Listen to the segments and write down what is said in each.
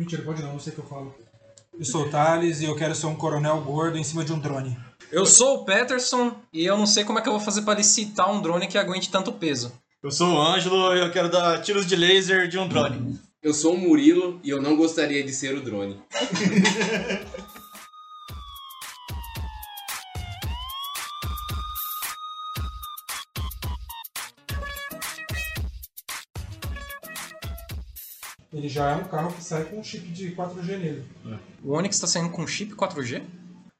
Mentira, pode não, não sei o que eu falo. Eu sou o Thales e eu quero ser um coronel gordo em cima de um drone. Eu sou o Peterson e eu não sei como é que eu vou fazer para licitar um drone que aguente tanto peso. Eu sou o Ângelo e eu quero dar tiros de laser de um drone. Eu sou o Murilo e eu não gostaria de ser o drone. Ele já é um carro que sai com um chip de 4G nele. O Onix está saindo com chip 4G?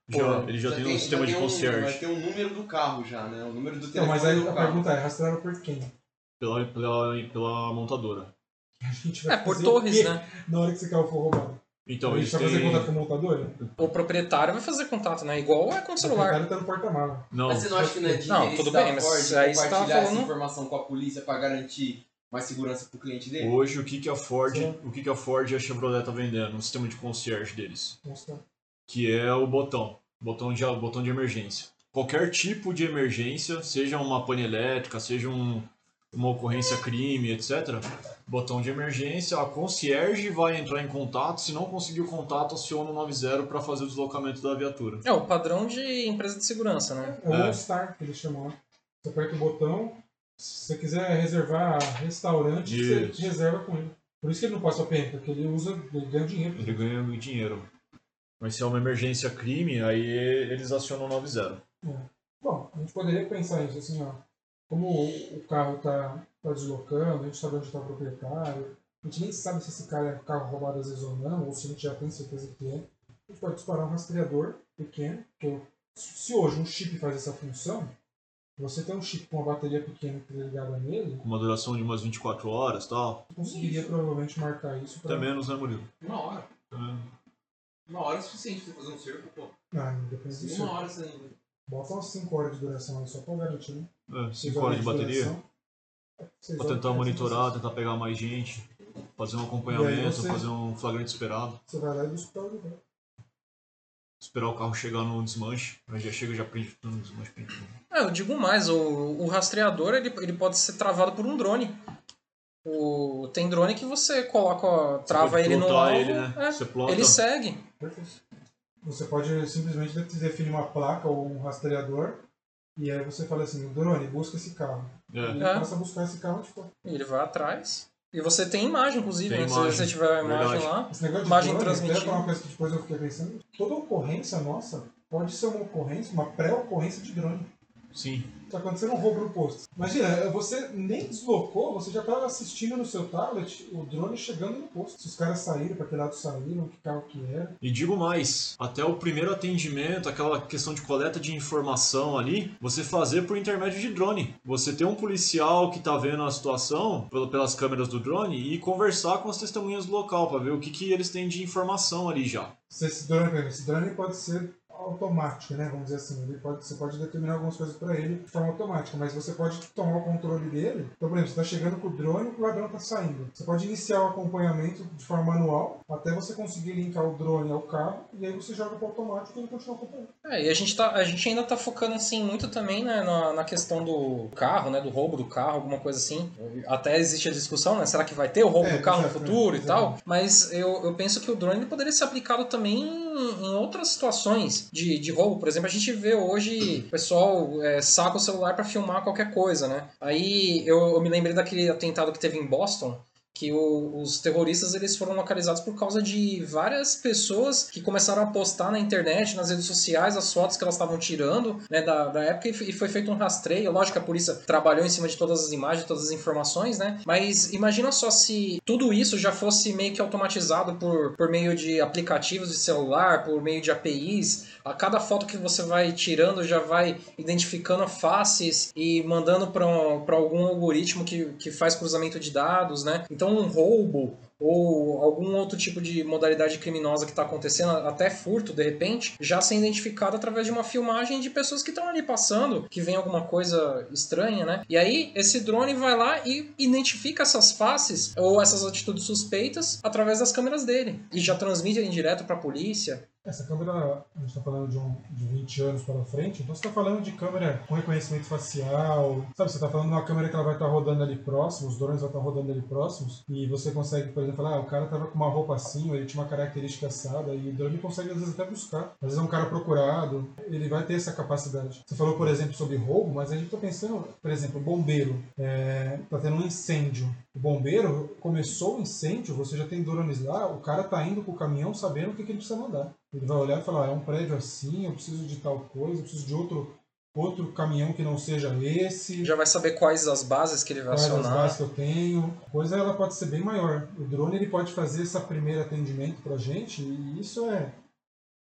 Já, ele já, tem um sistema de tem um- concierge. Vai ter um número do carro já, né? O número do Então, telefone mas aí do a carro. pergunta é, rastreado por quem? Pela, pela, pela montadora. A gente vai É, por fazer o torres, né? Na hora que esse carro for roubado. Então, a gente vai fazer têm... contato com a montadora? O proprietário vai fazer contato, né? Igual é com o O celular. cara tá no porta-mala. Não, Mas você não acha que não é de Não, tudo bem, mas Ford aí você tava compartilhar essa falando- informação com a polícia pra garantir mais segurança pro cliente dele? hoje o que, que a Ford, Sim. o que, que a Ford e a Chevrolet tá vendendo? Um sistema de concierge deles. Mostra. que é o botão, botão de, botão de emergência. Qualquer tipo de emergência, seja uma pane elétrica, seja um, uma ocorrência crime, etc. Botão de emergência, a concierge vai entrar em contato, se não conseguir o contato, aciona o 90 para fazer o deslocamento da viatura. É o padrão de empresa de segurança, né? É o É. All Star que eles chamam lá. Você aperta o botão, se você quiser reservar restaurante, Isso. você reserva com ele. Por isso que ele não passa a pena, porque ele usa, ele ganha dinheiro. Ele ganha muito dinheiro. Mas se é uma emergência crime, aí eles acionam o 90. Bom, a gente poderia pensar isso assim, ó. Como o carro tá, tá deslocando, a gente sabe onde está o proprietário, a gente nem sabe se esse cara é carro roubado às vezes ou não, ou se a gente já tem certeza que é. A gente pode disparar um rastreador pequeno, que eu- se hoje um chip faz essa função, você tem um chip com uma bateria pequena que é ligada nele, Com uma duração de umas 24 horas e tal. você conseguiria provavelmente marcar isso para. Até menos, né, Murilo? Uma hora. Menos. Uma hora é suficiente pra fazer um cerco, pô. Ah, depende do Uma hora você. Bota umas 5 horas de duração aí só pra garantir. né? É, Seis 5 horas de bateria. duração. Pra tentar monitorar, tentar pegar mais gente, fazer um acompanhamento, você- fazer um flagrante esperado, Você vai lá e busca o lugar. Esperar o carro chegar no desmanche, aí já chega já prende tudo no desmanche. prende tudo. É, eu digo mais, o, o rastreador ele, ele pode ser travado por um drone. O, tem drone que você coloca, ó, trava ele no alvo, ele, né? é, Você plota. ele segue. Perfeito. Você pode simplesmente de- definir uma placa ou um rastreador e aí você fala assim, drone, busca esse carro. E É. ele É. passa a buscar esse carro tipo. Ele vai atrás. E você tem imagem, inclusive, Tem né? imagem, Se você tiver a imagem verdade. lá. Esse negócio de Imagem drone, transmitida. até falar uma coisa que depois eu fiquei pensando, toda ocorrência nossa pode ser uma ocorrência, uma pré-ocorrência de drone. Sim. Tá acontecendo um roubo no posto. Imagina, você nem deslocou, você já estava assistindo no seu tablet o drone chegando no posto. Se os caras saíram, para que lado saíram, que carro que era. E digo mais, até o primeiro atendimento, aquela questão de coleta de informação ali, você fazer por intermédio de drone. Você ter um policial que tá vendo a situação pel- pelas câmeras do drone e conversar com as testemunhas do local para ver o que, que eles têm de informação ali já. Se esse drone, esse drone pode ser automático, né? Vamos dizer assim. Ele pode, você pode determinar algumas coisas para ele de forma automática, mas você pode tomar o controle dele. Então, por exemplo, você está chegando com o drone e o ladrão está saindo. Você pode iniciar o acompanhamento de forma manual até você conseguir linkar o drone ao carro e aí você joga para automático e ele continua acompanhando. É, e a gente, tá, a gente ainda tá focando assim muito também né, na, na questão do carro, né? Do roubo do carro, alguma coisa assim. Até existe a discussão, né? Será que vai ter o roubo É, do carro no futuro é, e tal? Mas eu, eu penso que o drone poderia ser aplicado também em, outras situações de, de roubo. Por exemplo, a gente vê hoje o pessoal é, saca o celular para filmar qualquer coisa, né? Aí eu, eu me lembrei daquele atentado que teve em Boston, que o- os terroristas eles foram localizados por causa de várias pessoas que começaram a postar na internet, nas redes sociais, as fotos que elas estavam tirando né, da, da época e foi feito um rastreio. Lógico que a polícia trabalhou em cima de todas as imagens, todas as informações, né? Mas imagina só se tudo isso já fosse meio que automatizado por, por meio de aplicativos de celular, por meio de APIs. A cada foto que você vai tirando já vai identificando faces e mandando para algum algoritmo que, que faz cruzamento de dados, né? Então um roubo ou algum outro tipo de modalidade criminosa que está acontecendo, até furto de repente, já sendo identificado através de uma filmagem de pessoas que estão ali passando, que vem alguma coisa estranha, né? E aí esse drone vai lá e identifica essas faces ou essas atitudes suspeitas através das câmeras dele e já transmite ele direto para a polícia. Essa câmera, a gente está falando de, um, de 20 anos para frente, então você está falando de câmera com reconhecimento facial, sabe? Você está falando de uma câmera que ela vai estar rodando ali próximo, os drones vão estar rodando ali próximos, e você consegue, por exemplo, falar, ah, o cara estava com uma roupa assim, ou ele tinha uma característica assada, e o drone consegue às vezes até buscar. Às vezes é um cara procurado, ele vai ter essa capacidade. Você falou, por exemplo, sobre roubo, mas a gente está pensando, por exemplo, bombeiro, está tendo um incêndio. O bombeiro começou o incêndio, você já tem drones lá, o cara tá indo com o caminhão sabendo o que, que ele precisa mandar. Ele vai olhar e falar, ah, é um prédio assim, eu preciso de tal coisa, eu preciso de outro, outro caminhão que não seja esse. Já vai saber quais as bases que ele vai Quais as acionar. bases que eu tenho. A coisa ela pode ser bem maior. O drone ele pode fazer esse primeiro atendimento pra gente e isso é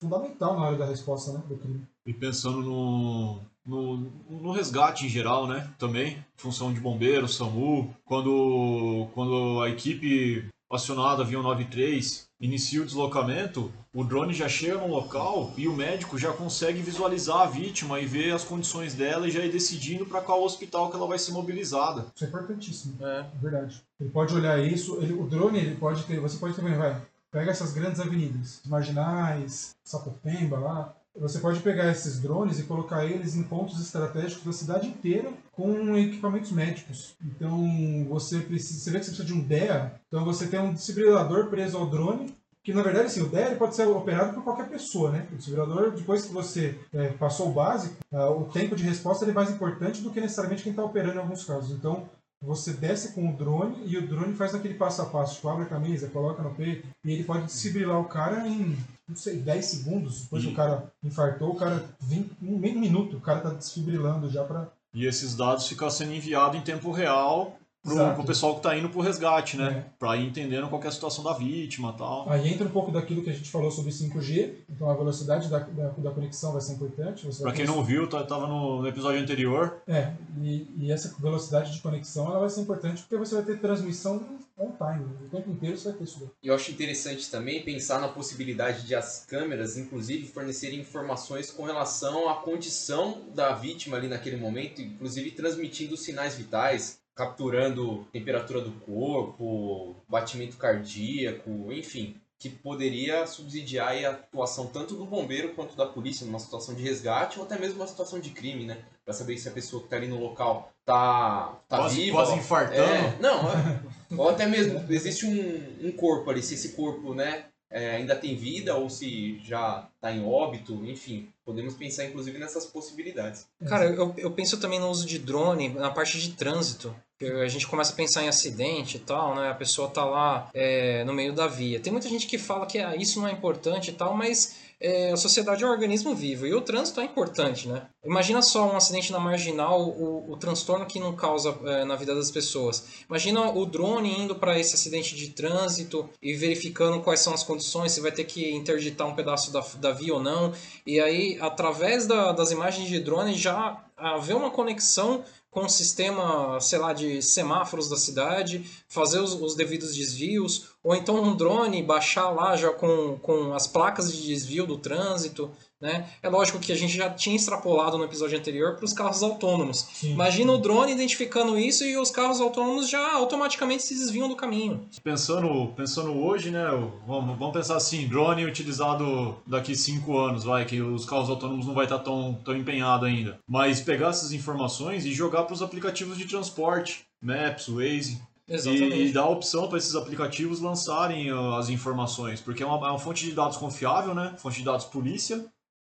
fundamental na hora da resposta né, do crime. E pensando no, no, no resgate em geral, né? Também, função de bombeiro, SAMU, quando, quando a equipe acionada via 93 inicia o deslocamento, o drone já chega no local e o médico já consegue visualizar a vítima e ver as condições dela e já ir decidindo para qual hospital que ela vai ser mobilizada. Isso é importantíssimo. É. É verdade. Ele pode olhar isso, ele- o drone ele pode ter, você pode ter, vai, pega essas grandes avenidas, marginais, Sapopemba lá, você pode pegar esses drones e colocar eles em pontos estratégicos da cidade inteira com equipamentos médicos. Então você precisa, você vê que você precisa de um DEA, então você tem um desfibrilador preso ao drone que na verdade assim, o DEA pode ser operado por qualquer pessoa, né? O desfibrilador, depois que você é, passou o básico, ah, o tempo de resposta é mais importante do que necessariamente quem está operando em alguns casos. Então, você desce com o drone e o drone faz aquele passo a passo, tipo, abre a camisa, coloca no peito, e ele pode desfibrilar o cara em, não sei, 10 segundos. Depois que E- o cara infartou, o cara, 20, um meio minuto, o cara tá desfibrilando já pra. E esses dados ficam sendo enviados em tempo real pro, pro pessoal que tá indo pro resgate, né? É. Pra ir entendendo qual que é a situação da vítima e tal. Aí entra um pouco daquilo que a gente falou sobre 5G, então a velocidade da, da, da conexão vai ser importante. Você Pra vai quem não viu, tá- tava no, episódio anterior, É, e, e essa velocidade de conexão ela vai ser importante porque você vai ter transmissão on time, né? o tempo inteiro você vai ter isso daí. E eu acho interessante também pensar na possibilidade de as câmeras, inclusive, fornecerem informações com relação à condição da vítima ali naquele momento, inclusive transmitindo sinais vitais, capturando temperatura do corpo, batimento cardíaco, enfim, que poderia subsidiar a atuação tanto do bombeiro quanto da polícia numa situação de resgate ou até mesmo uma situação de crime, né? Pra saber se a pessoa que tá ali no local tá, tá quase, viva. quase infartando. É, não, é. ou até mesmo existe um, um corpo ali, se esse corpo, né, é, ainda tem vida ou se já está em óbito, enfim, podemos pensar inclusive nessas possibilidades. Cara, eu, eu penso também no uso de drone na parte de trânsito. A gente começa a pensar em acidente e tal, né? A pessoa tá lá é, no meio da via. Tem muita gente que fala que ah, isso não é importante e tal, mas é, a sociedade é um organismo vivo e o trânsito é importante, né? Imagina só um acidente na marginal, o, o transtorno que não causa é, na vida das pessoas. Imagina o drone indo para esse acidente de trânsito e verificando quais são as condições, se vai ter que interditar um pedaço da, da via ou não. E aí, através da- das imagens de drone, já haver uma conexão com o sistema, sei lá, de semáforos da cidade, fazer os, os devidos desvios, ou então um drone baixar lá já com, com as placas de desvio do trânsito. Né? É lógico que a gente já tinha extrapolado no episódio anterior para os carros autônomos. Sim. Imagina o drone identificando isso e os carros autônomos já automaticamente se desviam do caminho. Pensando, pensando hoje, né? Vamos, vamos pensar assim, drone utilizado daqui cinco anos, vai, que os carros autônomos não vai estar tão, tão empenhado ainda. Mas pegar essas informações e jogar para os aplicativos de transporte, Maps, Waze, e, e dar a opção para esses aplicativos lançarem ah, as informações, porque é uma, é uma fonte de dados confiável, né? Fonte de dados polícia,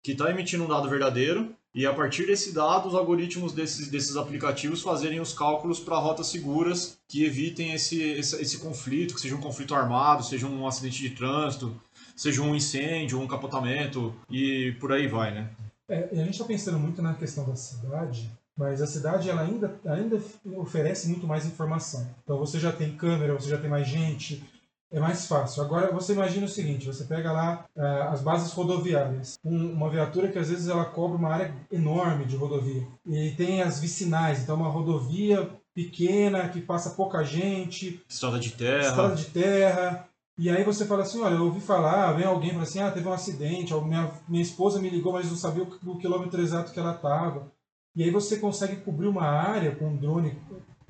que está emitindo um dado verdadeiro, e a partir desse dado, os algoritmos desses, desses aplicativos fazerem os cálculos para rotas seguras que evitem esse, esse, esse conflito, que seja um conflito armado, seja um acidente de trânsito, seja um incêndio, um capotamento, e por aí vai, né? É, a gente está pensando muito na questão da cidade, mas a cidade ela ainda, ainda oferece muito mais informação. Então você já tem câmera, você já tem mais gente, é mais fácil. Agora você imagina o seguinte: você pega lá ah, as bases rodoviárias, um- uma viatura que às vezes ela cobre uma área enorme de rodovia e tem as vicinais, então uma rodovia pequena que passa pouca gente, Estrada de terra. estrada de terra. E aí você fala assim, olha, eu ouvi falar, vem alguém fala assim, ah, teve um acidente, minha, minha esposa me ligou, mas não sabia o, o quilômetro exato que ela estava. E aí você consegue cobrir uma área com um drone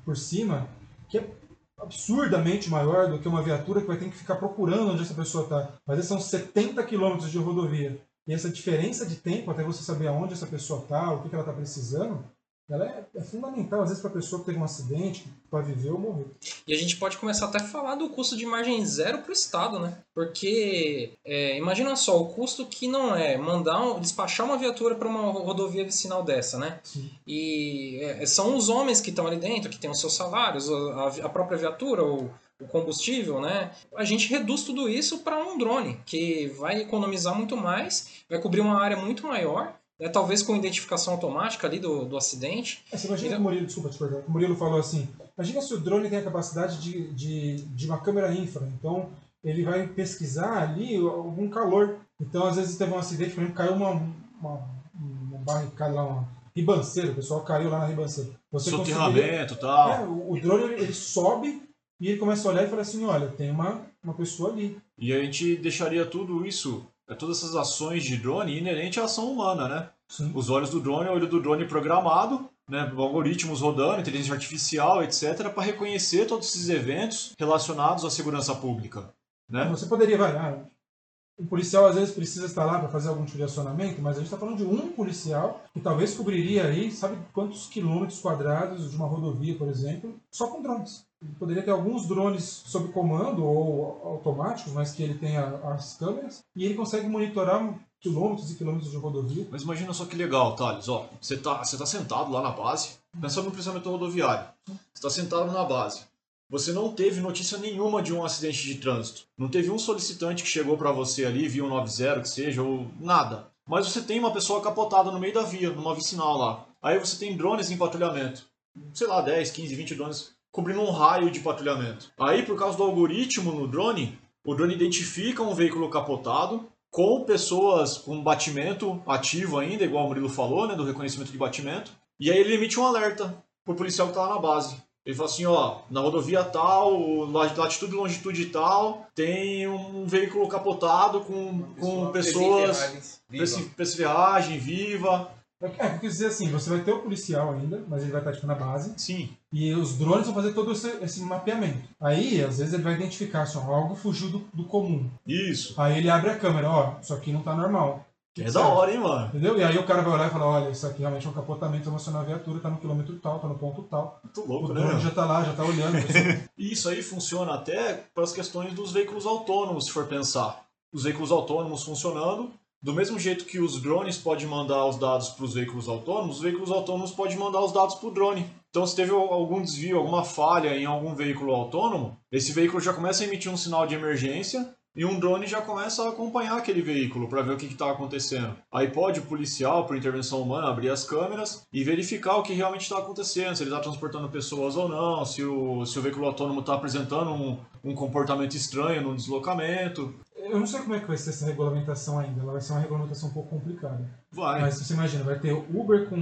por cima, que é absurdamente maior do que uma viatura que vai ter que ficar procurando onde essa pessoa está. Às vezes são 70 quilômetros de rodovia. E essa diferença de tempo, até você saber aonde essa pessoa está, o que, que ela está precisando, ela é, é fundamental, às vezes, para a pessoa que teve um acidente, para viver ou morrer. E a gente pode começar até a falar do custo de margem zero para o Estado, né? Porque é, imagina só, o custo que não é mandar um, despachar uma viatura para uma rodovia vicinal dessa, né? Sim. E é, são os homens que estão ali dentro, que têm os seus salários, a, a própria viatura, o, o combustível, né? A gente reduz tudo isso para um drone, que vai economizar muito mais, vai cobrir uma área muito maior né, talvez com identificação automática ali do, do acidente. É, você imagina que o Murilo, desculpa te o Murilo falou assim, imagina se o drone tem a capacidade de, de, de uma câmera infra, então ele vai pesquisar ali algum calor. Então, às vezes teve um acidente, por exemplo, caiu uma, uma, uma barricada lá, uma ribanceira, o pessoal caiu lá na ribanceira. Você Soterramento e tal. É, o, o drone ele, ele sobe e ele começa a olhar e fala assim, olha, tem uma, uma pessoa ali. E a gente deixaria tudo isso é todas essas ações de drone inerente à ação humana, né? Sim. Os olhos do drone, o olho do drone programado, né, algoritmos rodando, inteligência artificial, etc., para reconhecer todos esses eventos relacionados à segurança pública. Né? Você poderia, vai, ah, o policial às vezes precisa estar lá para fazer algum tipo de acionamento, mas a gente está falando de um policial que talvez cobriria aí, sabe quantos quilômetros quadrados de uma rodovia, por exemplo, só com drones. Ele poderia ter alguns drones sob comando ou automáticos, mas que ele tenha as câmeras, e ele consegue monitorar quilômetros e quilômetros de rodovia. Mas imagina só que legal, Thales. Ó, você está você tá sentado lá na base, pensando no pensamento rodoviário. Você está sentado na base. Você não teve notícia nenhuma de um acidente de trânsito. Não teve um solicitante que chegou para você ali, via um 90 que seja, ou nada. Mas você tem uma pessoa capotada no meio da via, numa vicinal lá. Aí você tem drones em patrulhamento. Sei lá, 10, 15, 20 drones cobrindo um raio de patrulhamento. Aí, por causa do algoritmo no drone, o drone identifica um veículo capotado com pessoas com batimento ativo ainda, igual o Murilo falou, né, do reconhecimento de batimento. E aí ele emite um alerta pro policial que tá lá na base. Ele fala assim, ó, na rodovia tal, latitude e longitude tal, tem um veículo capotado com, com pessoas, viagem viva, é, é, quer dizer assim, você vai ter o policial ainda, mas ele vai estar tipo, na base. Sim. E os drones vão fazer todo esse, esse mapeamento. Aí, às vezes, ele vai identificar se algo fugiu do, do, comum. Isso. Aí ele abre a câmera, ó, isso aqui não tá normal. Que é da hora, hein, mano? Entendeu? E aí o cara vai olhar e falar, olha, isso aqui realmente é um capotamento emocional da viatura, tá no quilômetro tal, tá no ponto tal. Muito louco, o né? já tá lá, já tá olhando. Isso aí funciona até para as questões dos veículos autônomos, se for pensar. Os veículos autônomos funcionando, do mesmo jeito que os drones podem mandar os dados para os veículos autônomos, os veículos autônomos podem mandar os dados para o drone. Então, se teve algum desvio, alguma falha em algum veículo autônomo, esse veículo já começa a emitir um sinal de emergência e um drone já começa a acompanhar aquele veículo para ver o que está acontecendo. Aí pode o policial, por intervenção humana, abrir as câmeras e verificar o que realmente está acontecendo, se ele está transportando pessoas ou não, se o, se o veículo autônomo está apresentando um, um comportamento estranho no deslocamento. Eu não sei como é que vai ser essa regulamentação ainda. Ela vai ser uma regulamentação um pouco complicada. Vai. Mas você imagina, vai ter Uber com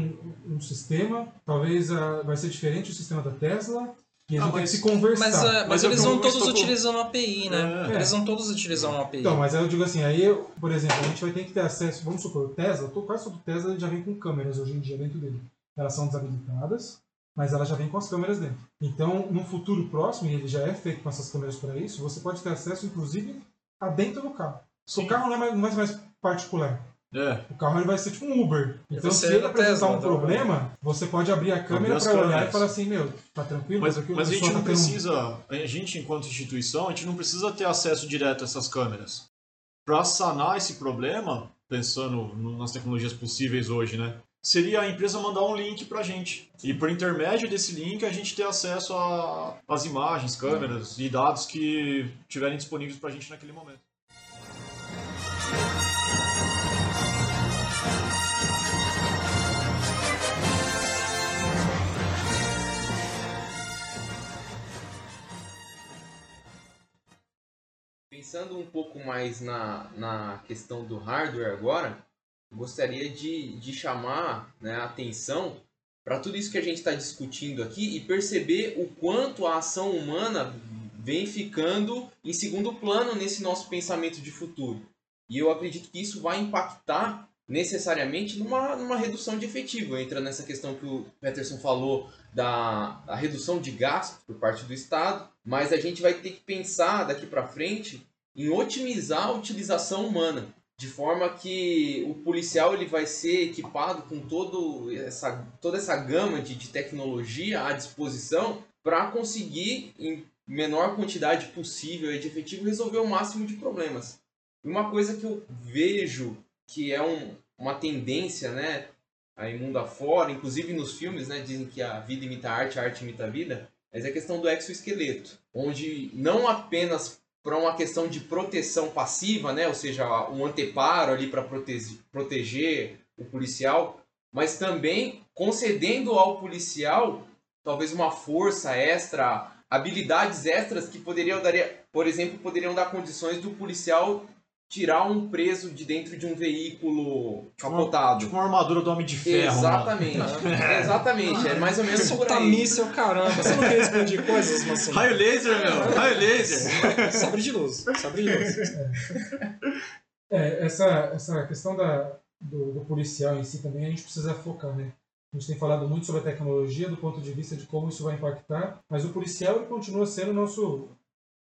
um sistema, talvez uh, vai ser diferente o sistema da Tesla. E eles ah, vão ter que se conversar. Mas, uh, mas, mas eles vão todos utilizando uma API, né? É. Eles vão todos utilizar uma API. Então, mas eu digo assim, aí, por exemplo, a gente vai ter que ter acesso, vamos supor, o Tesla, quase todo Tesla já vem com câmeras hoje em dia dentro dele. Elas são desabilitadas, mas ela já vem com as câmeras dentro. Então, no futuro próximo, e ele já é feito com essas câmeras para isso, você pode ter acesso, inclusive, a dentro do carro. O carro não é mais, não é mais particular. É. O carro ele vai ser tipo um Uber. Então, se ele apresentar Tesla, um problema, você pode abrir a câmera para olhar e falar assim: Meu, tá tranquilo? Mas, mas a gente não tá precisa, a gente, enquanto instituição, a gente não precisa ter acesso direto a essas câmeras. Para sanar esse problema, pensando nas tecnologias possíveis hoje, né? Seria a empresa mandar um link para a gente. E por intermédio desse link a gente ter acesso às imagens, câmeras e dados que tiverem disponíveis para a gente naquele momento. Pensando um pouco mais na, na questão do hardware agora, gostaria de, de chamar né, a atenção para tudo isso que a gente está discutindo aqui e perceber o quanto a ação humana vem ficando em segundo plano nesse nosso pensamento de futuro. E eu acredito que isso vai impactar necessariamente numa, numa redução de efetivo. Entra nessa questão que o Peterson falou da, da redução de gasto por parte do Estado, mas a gente vai ter que pensar daqui para frente em otimizar a utilização humana, de forma que o policial ele vai ser equipado com todo essa, toda essa gama de, de tecnologia à disposição para conseguir, em menor quantidade possível de efetivo, resolver o máximo de problemas. Uma coisa que eu vejo que é um, uma tendência, né, aí mundo afora, inclusive nos filmes, né, dizem que a vida imita a arte, a arte imita a vida, mas é a questão do exoesqueleto, onde não apenas para uma questão de proteção passiva, né, ou seja, um anteparo ali para proteger, proteger o policial, mas também concedendo ao policial talvez uma força extra, habilidades extras que poderiam dar, por exemplo, poderiam dar condições do policial tirar um preso de dentro de um veículo capotado. Tipo uma armadura do Homem de Ferro. Exatamente. Exatamente. É mais ou menos por Solta aí. míssel, caramba. Você não quer explodir coisas, mas Raio laser, meu! Raio laser! Sabre de luz. Sabre de luz. É, essa, essa questão da, do, do policial em si também a gente precisa focar, né? A gente tem falado muito sobre a tecnologia do ponto de vista de como isso vai impactar, mas o policial ele continua sendo o nosso,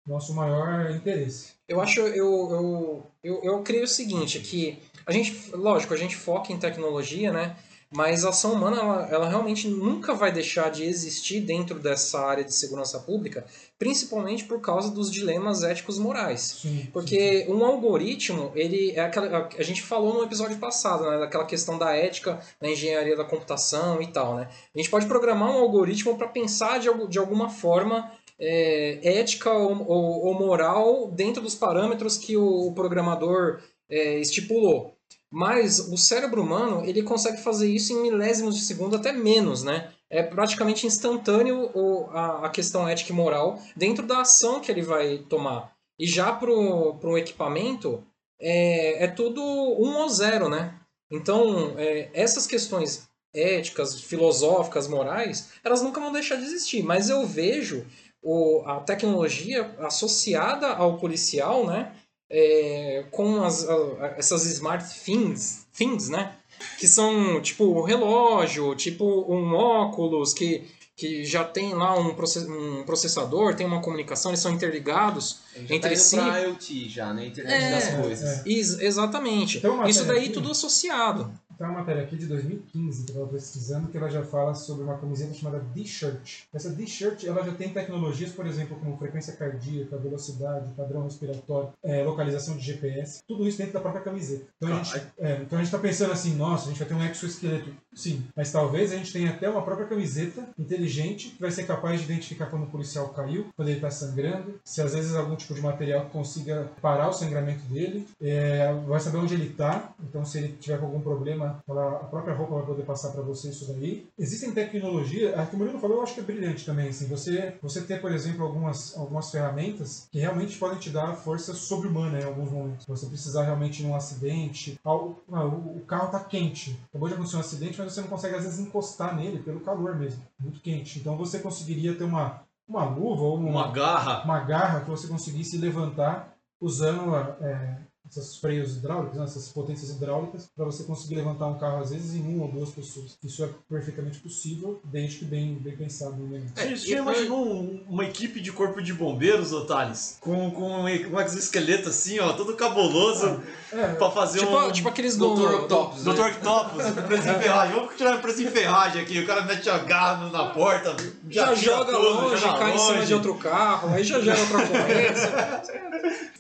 nosso maior interesse. Eu acho, eu, eu, eu, eu creio o seguinte, que a gente, lógico, a gente foca em tecnologia, né? Mas a ação humana, ela, ela realmente nunca vai deixar de existir dentro dessa área de segurança pública, principalmente por causa dos dilemas éticos morais. Sim. Porque um algoritmo, ele é aquela, a gente falou no episódio passado, né, daquela questão da ética na engenharia da computação e tal, né? A gente pode programar um algoritmo para pensar de, de alguma forma é, ética ou, ou- ou moral dentro dos parâmetros que o, o programador é, estipulou. Mas o cérebro humano, ele consegue fazer isso em milésimos de segundo, até menos, né? É praticamente instantâneo o- a, a questão ética e moral dentro da ação que ele vai tomar. E já para um equipamento, é, é tudo um ou zero, né? Então, é, essas questões éticas, filosóficas, morais, elas nunca vão deixar de existir. Mas eu vejo o, a tecnologia associada ao policial, né? é, com as, a- essas smart things, things, né? Que são tipo o relógio, tipo um óculos que, que já tem lá um, process, um processador, tem uma comunicação, eles são interligados. Já entre tá indo si. IoT já, né? Internet É, das coisas. é. Ex- exatamente. Uma Isso daí aqui- tudo associado. Tem uma matéria aqui de 2015 que eu estava pesquisando que ela já fala sobre uma camiseta chamada D-Shirt. Essa D-Shirt ela já tem tecnologias, por exemplo, como frequência cardíaca, velocidade, padrão respiratório, é, localização de GPS, tudo isso dentro da própria camiseta. Então a gente é, então está pensando assim, nossa, a gente vai ter um exoesqueleto. Sim, mas talvez a gente tenha até uma própria camiseta inteligente que vai ser capaz de identificar quando o policial caiu, quando ele está sangrando, se às vezes algum tipo de material consiga parar o sangramento dele, é, vai saber onde ele está, então se ele tiver com algum problema, ela- a própria roupa vai poder passar para você isso daí. Existem tecnologias, a que o Murilo falou eu acho que é brilhante também, assim, você, você ter, por exemplo, algumas, algumas ferramentas que realmente podem te dar força sobre-humana em alguns momentos. Você precisar realmente num acidente, ao- ah, o, o carro está quente, acabou de acontecer um acidente, mas você não consegue às vezes encostar nele pelo calor mesmo, muito quente. Então você conseguiria ter uma, uma luva ou Uma garra. uma garra que você conseguisse levantar usando é, esses freios hidráulicos, né, essas potências hidráulicas, para você conseguir levantar um carro às vezes em uma ou duas pessoas. Isso é perfeitamente possível, desde que bem, bem pensado no momento. Você já imaginou um- uma equipe de corpo de bombeiros, ô Thales? Com, com um exoesqueleto assim, ó, todo cabuloso, É, pra fazer Tipo, um... tipo aqueles Dr. Octopus, né? Dr. Octopus, preso em ferragem. Vamos tirar preso em ferragem aqui. O cara mete a garra na porta, já tira joga tudo, longe, joga cai em cima longe. de outro carro, aí já gera outra ocorrência.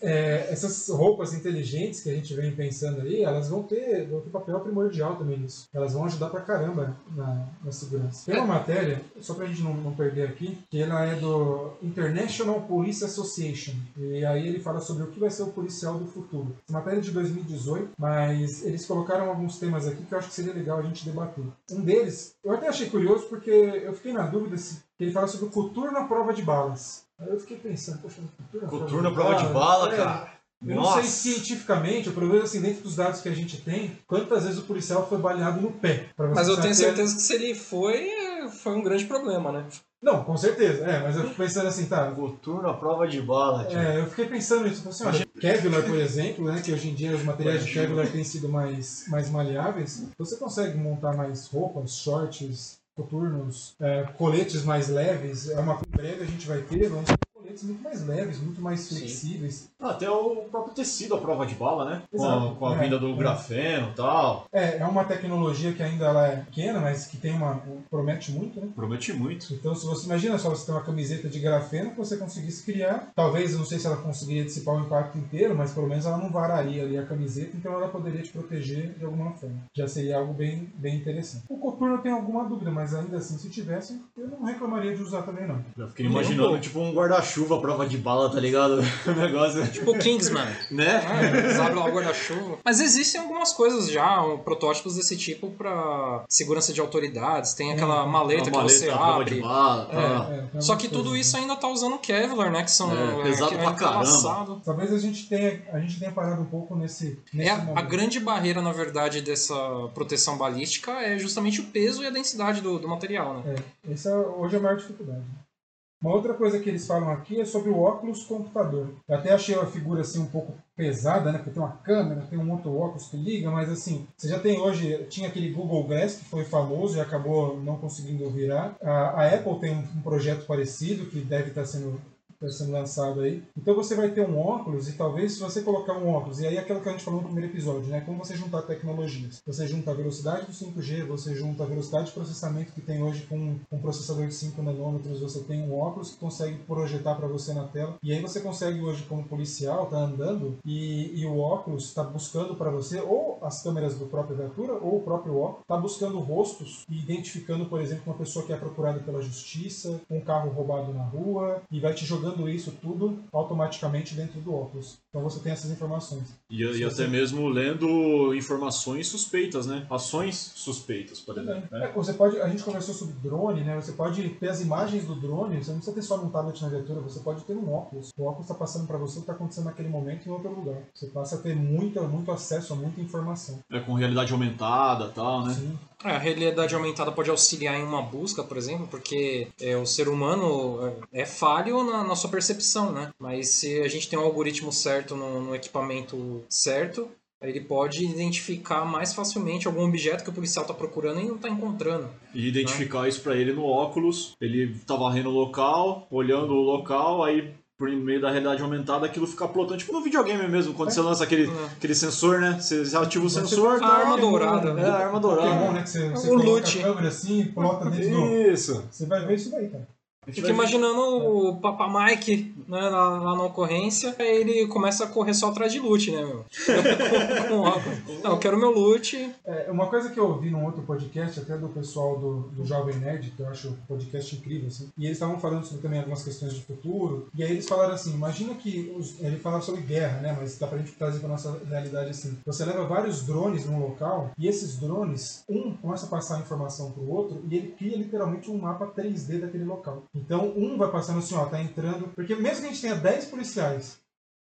é, essas roupas inteligentes que a gente vem pensando aí, elas vão ter, vão ter papel primordial também nisso. Elas vão ajudar pra caramba na, na segurança. Tem uma matéria, só pra gente não, não perder aqui, que ela é do International Police Association. E aí ele fala sobre o que vai ser o policial do futuro. Essa matéria é de 2018, mas eles colocaram alguns temas aqui que eu acho que seria legal a gente debater. Um deles, eu até achei curioso porque eu fiquei na dúvida se que ele fala sobre o futuro na prova de balas. Aí eu fiquei pensando, poxa, futuro na Coturno na prova de bala, É, cara. Eu não sei cientificamente, o problema é assim, dentro dos dados que a gente tem, quantas vezes o policial foi baleado no pé. Mas eu tenho que é- certeza que se ele foi, foi um grande problema, né? Não, com certeza. É, mas eu fico pensando assim, tá. Coturno à prova de bala, tio. É, eu fiquei pensando nisso. Assim, olha, Kevlar, por exemplo, né, que hoje em dia os materiais de Kevlar têm sido mais, mais maleáveis, você consegue montar mais roupas, shorts, coturnos, é, coletes mais leves. É uma em breve a gente vai ter, vamos ter coletes muito mais leves, muito mais Sim. flexíveis. Até o próprio tecido à prova de bala, né? Com Exato. a, com a É, vinda do é. grafeno e tal. É, é uma tecnologia que ainda ela é pequena, mas que tem uma promete muito, né? Promete muito. Então, se você imagina só você ter uma camiseta de grafeno que você conseguisse criar, talvez, não sei se ela conseguiria dissipar o impacto inteiro, mas pelo menos ela não vararia ali a camiseta, então ela poderia te proteger de alguma forma. Já seria algo bem, bem interessante. O coturno eu tenho alguma dúvida, mas ainda assim, se tivesse, eu não reclamaria de usar também não. Já fiquei imaginando, tipo, um guarda-chuva à prova de bala, tá ligado? O negócio, Tipo Kingsman. né? É, eles abrem lá o guarda-chuva. Mas existem algumas coisas já, um, protótipos desse tipo pra segurança de autoridades. Tem aquela maleta Uma que você maleta à prova de abre. bala, tá? É, tem Só que tudo isso ainda tá usando Kevlar, né? Que são. É, pesado pra caramba. Talvez a gente tenha, a gente tenha parado um pouco nesse, nesse É, momento. a grande barreira, na verdade, dessa proteção balística é justamente o peso e a densidade do, do material, né? É, essa hoje é a maior dificuldade. Uma outra coisa que eles falam aqui é sobre o óculos computador. Eu até achei a figura assim um pouco pesada, né? Porque tem uma câmera, tem um outro óculos que liga, mas assim, você já tem hoje, tinha aquele Google Glass que foi famoso e acabou não conseguindo virar. A, a Apple tem um, um projeto parecido que deve estar sendo está sendo lançado aí. Então você vai ter um óculos e talvez se você colocar um óculos, e aí aquilo que a gente falou no primeiro episódio, né? Como você juntar tecnologias. Você junta a velocidade do 5G, você junta a velocidade de processamento que tem hoje com um processador de 5 nanômetros, você tem um óculos que consegue projetar para você na tela. E aí você consegue hoje, como policial, tá andando e, e o óculos está buscando para você ou as câmeras do próprio viatura ou o próprio óculos, está buscando rostos e identificando, por exemplo, uma pessoa que é procurada pela justiça, um carro roubado na rua, e vai te jogando isso tudo automaticamente dentro do óculos. Então você tem essas informações. E, e até mesmo lendo informações suspeitas, né? Ações suspeitas, por exemplo. É, né? você pode, a gente conversou sobre drone, né? Você pode ter as imagens do drone, você não precisa ter só num tablet na viatura, você pode ter um óculos. O óculos está passando para você o que está acontecendo naquele momento em outro lugar. Você passa a ter muita, muito acesso a muita informação. É com realidade aumentada e tal, né? Sim. É, a realidade aumentada pode auxiliar em uma busca, por exemplo, porque é, o ser humano é, é falho na, na sua percepção, né? Mas se a gente tem um algoritmo certo no, no equipamento certo, ele pode identificar mais facilmente algum objeto que o policial está procurando e não está encontrando. E identificar isso pra ele no óculos. Ele tá varrendo o local, olhando o local, aí por meio da realidade aumentada aquilo fica plotando. Tipo no videogame mesmo, quando você lança aquele, É. aquele sensor, né? Você ativa o Você sensor. faz A tá? arma dourada. É, a arma Pokémon, dourada. né? Que você, você O coloca loot. a câmera assim plota dentro do... Isso. Você vai ver isso daí, cara. Fica imaginando o Papa Mike né, lá, lá na ocorrência, aí ele começa a correr só atrás de loot, né, meu? Não, eu quero meu loot. É, uma coisa que eu ouvi num outro podcast, até do pessoal do, do Jovem Nerd, que eu acho um podcast incrível, assim, e eles estavam falando sobre também algumas questões de futuro, e aí eles falaram assim, imagina que, os, ele falava sobre guerra, né, mas dá pra gente trazer pra nossa realidade assim, você leva vários drones num local, e esses drones, um começa a passar informação pro outro, e ele cria literalmente um mapa 3D daquele local. Então, um vai passando assim, ó, tá entrando, porque mesmo que a gente tenha 10 policiais,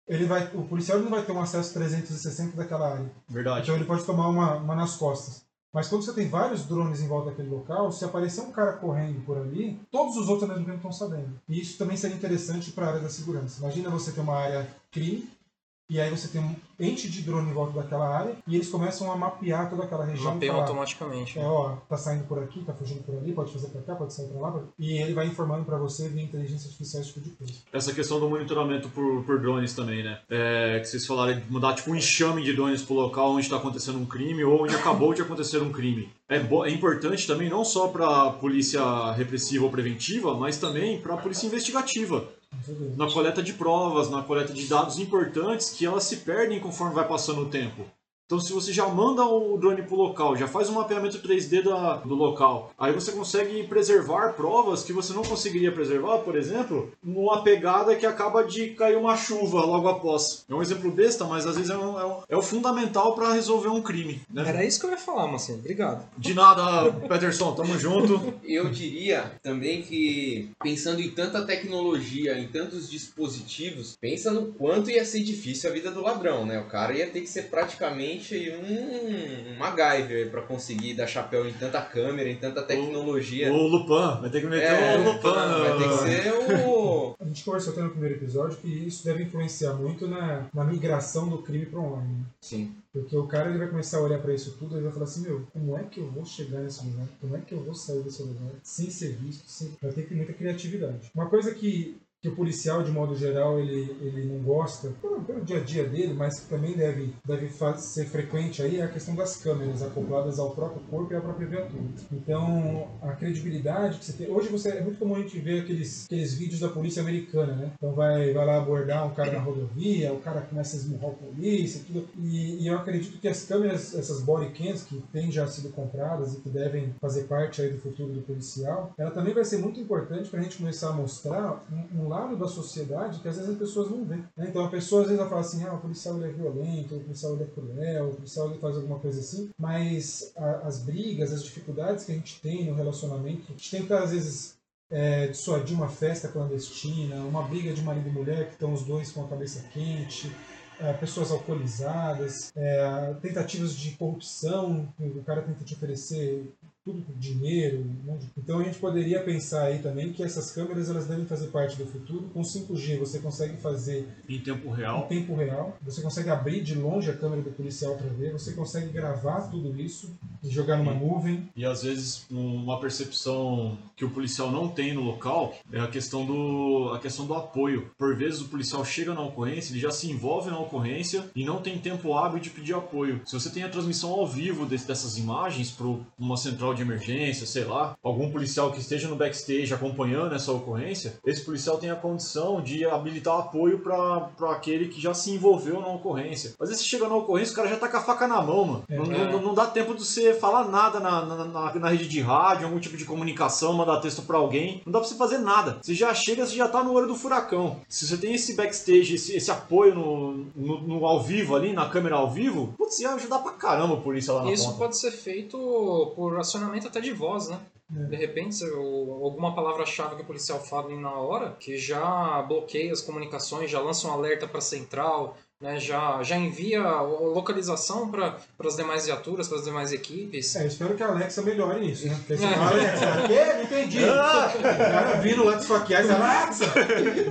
ele vai, o policial não vai ter um acesso 360 daquela área. Verdade. Então ele pode tomar uma, uma nas costas. Mas quando você tem vários drones em volta daquele local, se aparecer um cara correndo por ali, todos os outros ao mesmo tempo estão sabendo. E isso também seria interessante para a área da segurança. Imagina você ter uma área crime, e aí você tem um ente de drone em volta daquela área, e eles começam a mapear toda aquela região. Mapeiam falar, automaticamente. é, ó, tá saindo por aqui, tá fugindo por ali, pode fazer pra cá, pode sair pra lá. E ele vai informando pra você via inteligência artificial esse tipo de coisa. Essa questão do monitoramento por, por drones também, né? É, que vocês falaram de mudar tipo um enxame de drones pro local onde está acontecendo um crime ou onde acabou de acontecer um crime. É, é importante também não só para polícia repressiva ou preventiva, mas também para polícia investigativa. Na coleta de provas, na coleta de dados importantes que elas se perdem conforme vai passando o tempo. Então, se você já manda o drone pro local, já faz um mapeamento 3D da- do local, aí você consegue preservar provas que você não conseguiria preservar, por exemplo, numa pegada que acaba de cair uma chuva logo após. É um exemplo besta, mas às vezes é, um- é um- é o fundamental para resolver um crime. Né? Era isso que eu ia falar, Marcelo. Obrigado. De nada, Peterson, tamo junto. Eu diria também que, pensando em tanta tecnologia, em tantos dispositivos, pensa no quanto ia ser difícil a vida do ladrão, né? O cara ia ter que ser praticamente realmente um MacGyver pra conseguir dar chapéu em tanta câmera, em tanta tecnologia. O Lupin, vai ter que meter É, o Lupin. vai ter que ser o. A gente conversou até no primeiro episódio que isso deve influenciar muito na, na migração do crime para online. né? Sim. Porque o cara ele vai começar a olhar para isso tudo e vai falar assim: Meu, como é que eu vou chegar nesse lugar? Como é que eu vou sair desse lugar sem ser visto? Sem... Vai ter que ter muita criatividade. Uma coisa que, que o policial, de modo geral, ele, ele não gosta, pelo, pelo dia a dia dele, mas que também deve, deve ser frequente aí, é a questão das câmeras acopladas ao próprio corpo e à própria viatura. Então, a credibilidade que você tem. Hoje você, é muito comum a gente ver aqueles, aqueles vídeos da polícia americana, né? Então vai, vai lá abordar um cara na rodovia, o cara começa a esmurrar o polícia, tudo. E, e eu acredito que as câmeras, essas body cams, que têm já sido compradas e que devem fazer parte aí do futuro do policial, ela também vai ser muito importante para a gente começar a mostrar um, um lado da sociedade que às vezes as pessoas não veem. né? Então a pessoa às vezes vai falar assim, ah, o policial ele é violento, o policial ele é cruel, o policial ele faz alguma coisa assim, mas a- as brigas, as dificuldades que a gente tem no relacionamento, a gente tenta às vezes é, dissuadir uma festa clandestina, uma briga de marido e mulher que estão os dois com a cabeça quente, é, pessoas alcoolizadas, é, tentativas de corrupção, o cara tenta te oferecer tudo dinheiro. um de- Então a gente poderia pensar aí também que essas câmeras elas devem fazer parte do futuro. Com 5G você consegue fazer Em tempo em real. tempo real, você consegue abrir de longe a câmera do policial para ver, você consegue gravar tudo isso e jogar numa nuvem. E às vezes uma percepção que o policial não tem no local é a questão do, a questão do apoio. Por vezes o policial chega na ocorrência, ele já se envolve na ocorrência e não tem tempo hábil de pedir apoio. Se você tem a transmissão ao vivo dessas imagens para uma central de emergência, sei lá, algum policial que esteja no backstage acompanhando essa ocorrência, esse policial tem a condição de habilitar apoio para aquele que já se envolveu na ocorrência. Às vezes você chega na ocorrência, o cara já tá com a faca na mão, mano. Não, É. não- não dá tempo de você falar nada na, na, na- na rede de rádio, algum tipo de comunicação, mandar texto pra alguém. Não dá pra você fazer nada. Você já chega, você já tá no olho do furacão. Se você tem esse backstage, esse, esse apoio no, no, no ao vivo ali, na câmera ao vivo, putz, ia ajudar pra caramba a polícia lá na Isso ponta. pode ser feito por até de voz, né? De repente, alguma palavra-chave que o policial fala na hora, que já bloqueia as comunicações, já lança um alerta para a central, né? já, já envia a localização para as demais viaturas, para as demais equipes. É, eu espero que a Alexa melhore isso, né? Porque você É. fala, Alexa, quê? Não entendi. O cara vindo lá desfaquear e Alexa!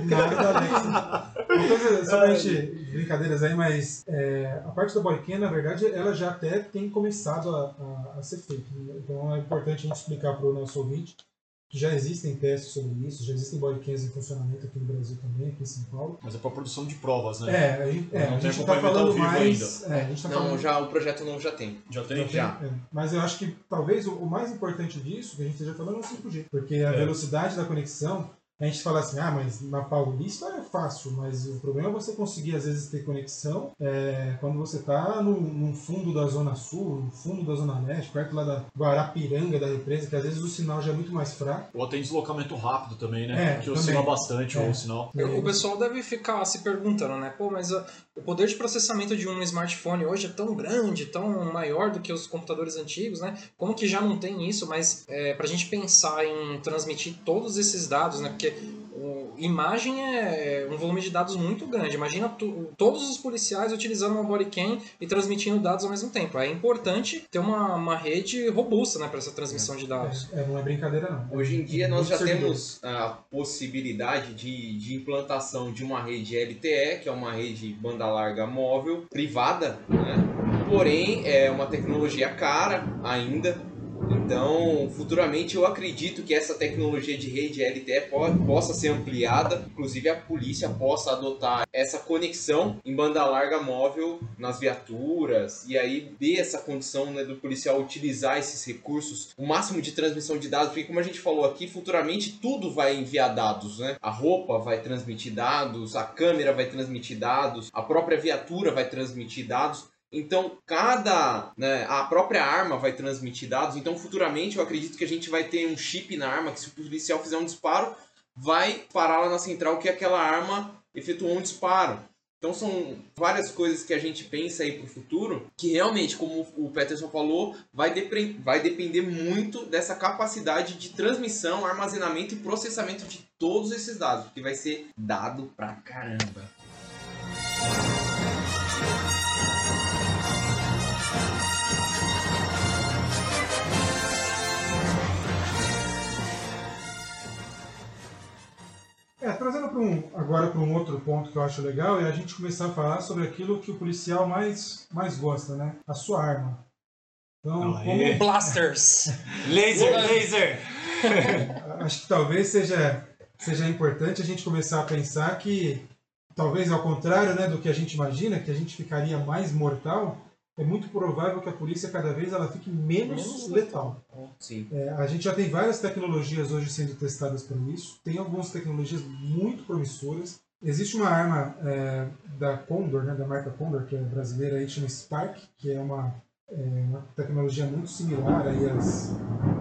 Nada da Alexa. Uma coisa, somente brincadeiras aí, mas é, a parte da bodycam, na verdade, ela já até tem começado a, a, a ser feita. né? Então é importante a gente explicar para o nosso ouvinte que já existem testes sobre isso, já existem bodycams em funcionamento aqui no Brasil também, aqui em São Paulo. Mas é pra produção de provas, né? É, a gente, é, Não a tem gente tá ao falando vivo mais. É, a gente tá Não, falando já o projeto novo já tem. Já tem? Já. É, Mas eu acho que talvez o, o mais importante disso, que a gente esteja falando, é o 5G. Porque a É. velocidade da conexão, a gente fala assim, ah, mas na Paulista é fácil, mas o problema é você conseguir, às vezes, ter conexão é, quando você está no, no fundo da Zona Sul, no fundo da Zona Leste, perto lá da Guarapiranga, da represa, que às vezes o sinal já é muito mais fraco. Ou tem deslocamento rápido também, né? É, que oscila também. bastante É. o sinal. O pessoal deve ficar se perguntando, né? Pô, mas ah, o poder de processamento de um smartphone hoje é tão grande, tão maior do que os computadores antigos, né? Como que já não tem isso? Mas é, pra gente pensar em transmitir todos esses dados, né? Porque o- imagem é um volume de dados muito grande. Imagina tu- todos os policiais utilizando uma bodycam e transmitindo dados ao mesmo tempo. É importante ter uma, uma rede robusta, né? Para essa transmissão de dados. É, não é brincadeira, não. Hoje em dia nós já servidor. temos a possibilidade de, de implantação de uma rede LTE, que é uma rede banda larga móvel, privada, né? porém é uma tecnologia cara ainda. Então, futuramente eu acredito que essa tecnologia de rede LTE po- possa ser ampliada, inclusive a polícia possa adotar essa conexão em banda larga móvel nas viaturas e aí dê essa condição né, do policial utilizar esses recursos, o máximo de transmissão de dados, porque como a gente falou aqui, futuramente tudo vai enviar dados, né? A roupa vai transmitir dados, a câmera vai transmitir dados, a própria viatura vai transmitir dados. Então, cada. Né, a própria arma vai transmitir dados. Então, futuramente, eu acredito que a gente vai ter um chip na arma que, se o policial fizer um disparo, vai parar lá na central que aquela arma efetuou um disparo. Então, são várias coisas que a gente pensa aí para o futuro que realmente, como o Peterson falou, vai, depre- vai depender muito dessa capacidade de transmissão, armazenamento e processamento de todos esses dados, porque vai ser dado pra caramba. Para um, agora para um outro ponto que eu acho legal, é a gente começar a falar sobre aquilo que o policial mais, mais gosta, né? A sua arma. Então, como, Blasters! Laser, laser! acho que talvez seja, seja importante a gente começar a pensar que, talvez ao contrário né, do que a gente imagina, que a gente ficaria mais mortal, é muito provável que a polícia cada vez ela fique menos, Menos letal. Sim. É, a gente já tem várias tecnologias hoje sendo testadas para isso. Tem algumas tecnologias muito promissoras. Existe uma arma é, da Condor, né, da marca Condor, que é brasileira, aí, chama Spark, que é uma, é, uma tecnologia muito similar aí às,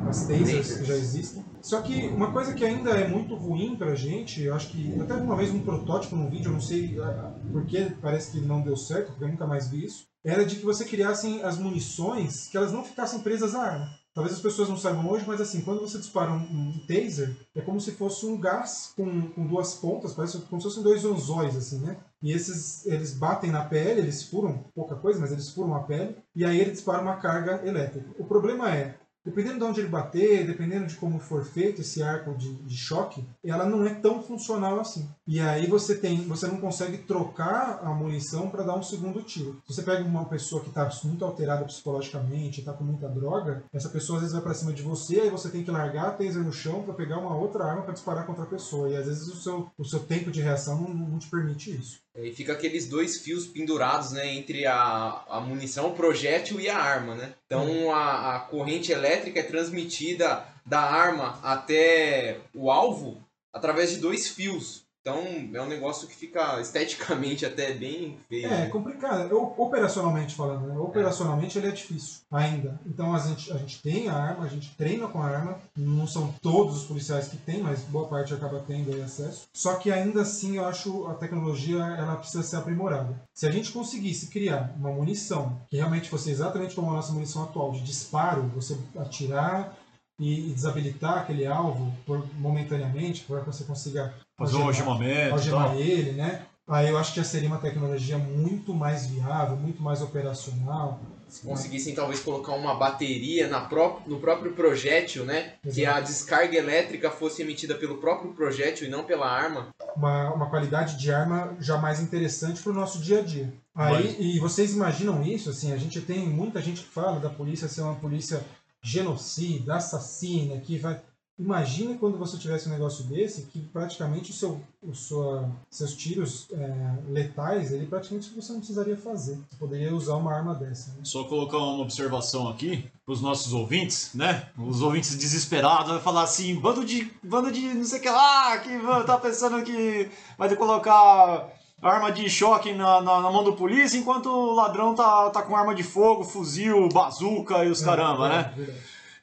às tasers que já existem. Só que uma coisa que ainda é muito ruim pra gente, eu acho que até uma vez um protótipo num vídeo, eu não sei ah, porque parece que não deu certo, porque eu nunca mais vi isso, era de que você criassem as munições que elas não ficassem presas à arma. Talvez as pessoas não saibam hoje, mas assim, quando você dispara um, um taser, é como se fosse um gás com, com duas pontas, parece como se fossem dois anzóis, assim, né? E esses, eles batem na pele, eles furam, pouca coisa, mas eles furam a pele, e aí ele dispara uma carga elétrica. O problema é, dependendo de onde ele bater, dependendo de como for feito esse arco de, de choque, ela não é tão funcional assim. E aí você tem, você não consegue trocar a munição para dar um segundo tiro. Se você pega uma pessoa que está muito alterada psicologicamente, está com muita droga, essa pessoa às vezes vai para cima de você, aí você tem que largar a taser no chão para pegar uma outra arma para disparar contra a pessoa. E às vezes o seu, o seu tempo de reação não, não te permite isso. E fica aqueles dois fios pendurados, né, entre a, a munição, o projétil e a arma, né? Então a, a corrente elétrica é transmitida da arma até o alvo através de dois fios. Então é um negócio que fica esteticamente até bem feio. É, é complicado. Operacionalmente falando, né? Operacionalmente ele é difícil ainda. Então a gente, a gente tem a arma, a gente treina com a arma. Não são todos os policiais que têm, mas boa parte acaba tendo aí acesso. Só que ainda assim eu acho a tecnologia ela precisa ser aprimorada. Se a gente conseguisse criar uma munição que realmente fosse exatamente como a nossa munição atual, de disparo, você atirar e, desabilitar aquele alvo momentaneamente, para que você consiga Fazer um algemar- algemamento e algemar ele, né? Aí eu acho que já seria uma tecnologia muito mais viável, muito mais operacional. Se conseguissem talvez colocar uma bateria na pró no próprio projétil, né? Que a descarga elétrica fosse emitida pelo próprio projétil e não pela arma. Uma, uma qualidade de arma já mais interessante para o nosso dia a dia. Aí, e vocês imaginam isso? Assim, a gente tem muita gente que fala da polícia ser uma polícia genocida, assassina, que vai. Imagine quando você tivesse um negócio desse, que praticamente o seu, o sua, seus tiros é, letais, ele praticamente você não precisaria fazer. Você poderia usar uma arma dessa. Né? Só colocar uma observação aqui para os nossos ouvintes, né? Os ouvintes desesperados vai falar assim, bando de, bando de não sei o que lá, que tá pensando que vai colocar arma de choque na, na, na mão do polícia, enquanto o ladrão tá, tá com arma de fogo, fuzil, bazuca e os caramba, É, né?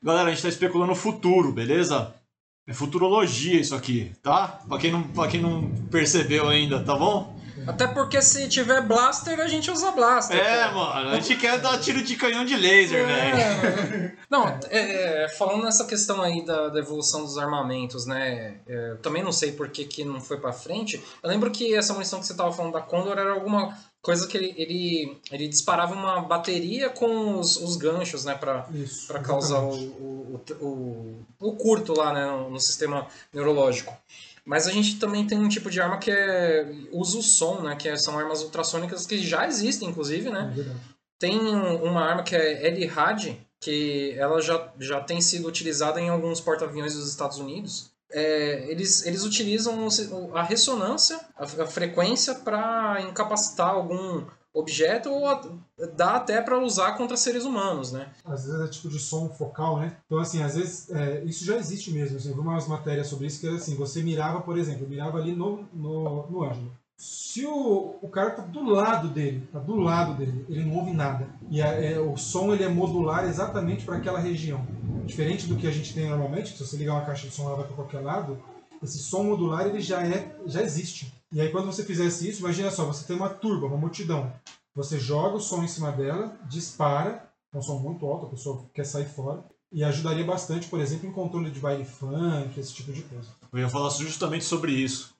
Galera, a gente tá especulando o futuro, beleza? É futurologia isso aqui, tá? Pra quem não, pra quem não percebeu ainda, tá bom? Até porque se tiver blaster, a gente usa blaster. É, pô. mano, a gente quer dar tiro de canhão de laser. É, Não, é, é, falando nessa questão aí da, da evolução dos armamentos, né? é, também não sei por que, que não foi pra frente. Eu lembro que essa munição que você tava falando da Condor era alguma coisa que ele, ele, ele disparava uma bateria com os, os ganchos, né? Para causar o, o, o, o, curto lá, né? No, no sistema neurológico. Mas a gente também tem um tipo de arma que é, usa o som, né? Que é- são armas ultrassônicas que já existem, inclusive, né? É. Tem um- uma arma que é LRAD, que ela já, já tem sido utilizada em alguns porta-aviões dos Estados Unidos. É, eles, eles utilizam a ressonância, a, a frequência, para incapacitar algum objeto ou a- dá até para usar contra seres humanos, né? às vezes é tipo de som focal, né? Então, assim, às vezes é, isso já existe mesmo. Assim, eu vi umas matérias sobre isso que era assim: você mirava, por exemplo, mirava ali no, no, no Ângelo. Se o, o cara tá do lado dele, tá do lado dele, ele não ouve nada. E a- é, o som ele é modular exatamente para aquela região. Diferente do que a gente tem normalmente, que se você ligar uma caixa de som ela vai para qualquer lado, esse som modular ele já é já existe. E aí quando você fizesse isso, imagina só, você tem uma turba, uma multidão. Você joga o som em cima dela, dispara, é um som muito alto, a pessoa quer sair fora. E ajudaria bastante, por exemplo, em controle de baile funk, esse tipo de coisa. Eu ia falar justamente sobre isso.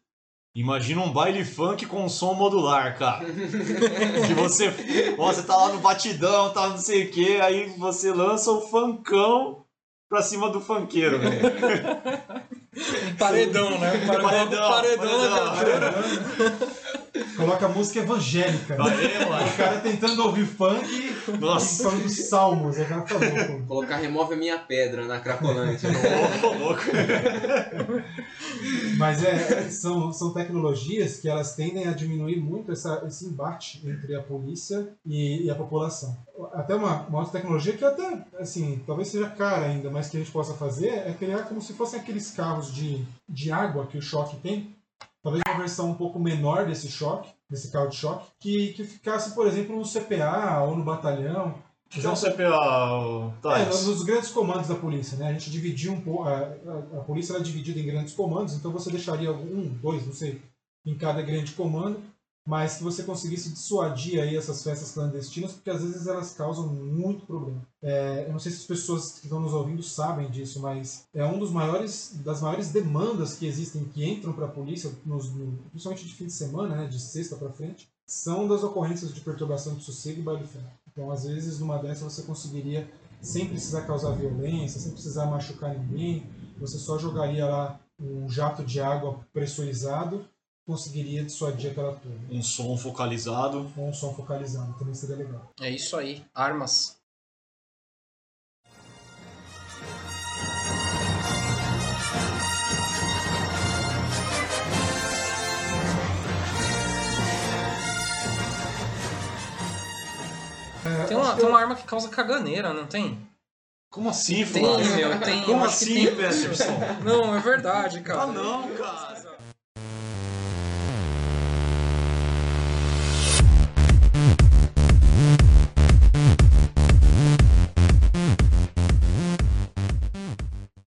Imagina um baile funk com som modular, cara. que você, ó, você tá lá no batidão, tá não sei o que, aí você lança o funkão pra cima do funkeiro, velho. Um paredão, né? Um Paredão, paredão na paredão. abertura. Coloca música evangélica. né? Mano. O cara tentando ouvir funk e Nossa. falando dos salmos. Cara tá louco. Colocar remove a minha pedra na Cracolândia. Ô, louco. Mas é, são, são tecnologias que elas tendem a diminuir muito essa, esse embate entre a polícia e, e a população. Até uma, uma outra tecnologia que até, assim, talvez seja cara ainda, mas que a gente possa fazer é criar como se fossem aqueles carros de, de água que o choque tem. Talvez uma versão um pouco menor desse choque, desse carro de choque, que, que ficasse, por exemplo, no CPA ou no batalhão. Que é um CPA, É, Thales? nos grandes comandos da polícia, né? A gente dividiu um pouco. A, a, a polícia ela é dividida em grandes comandos, então você deixaria um, dois, não sei, em cada grande comando, mas que você conseguisse dissuadir aí essas festas clandestinas, porque às vezes elas causam muito problema. É, eu não sei se as pessoas que estão nos ouvindo sabem disso, mas é um dos maiores das maiores demandas que existem que entram para a polícia, nos, no- principalmente de fim de semana, né, de sexta para frente, são das ocorrências de perturbação de sossego e baile. Então, às vezes, numa dessas você conseguiria, sem precisar causar violência, sem precisar machucar ninguém, você só jogaria lá um jato de água pressurizado, conseguiria dissuadir aquela turma. Um som focalizado. Um som focalizado, também seria legal. É isso aí. Armas. Tem uma, tem uma arma que causa caganeira, não tem? Como assim, Tem, Flávio? meu, tem. Como assim, tem. Peterson? Não, é verdade, cara. Ah, não, cara.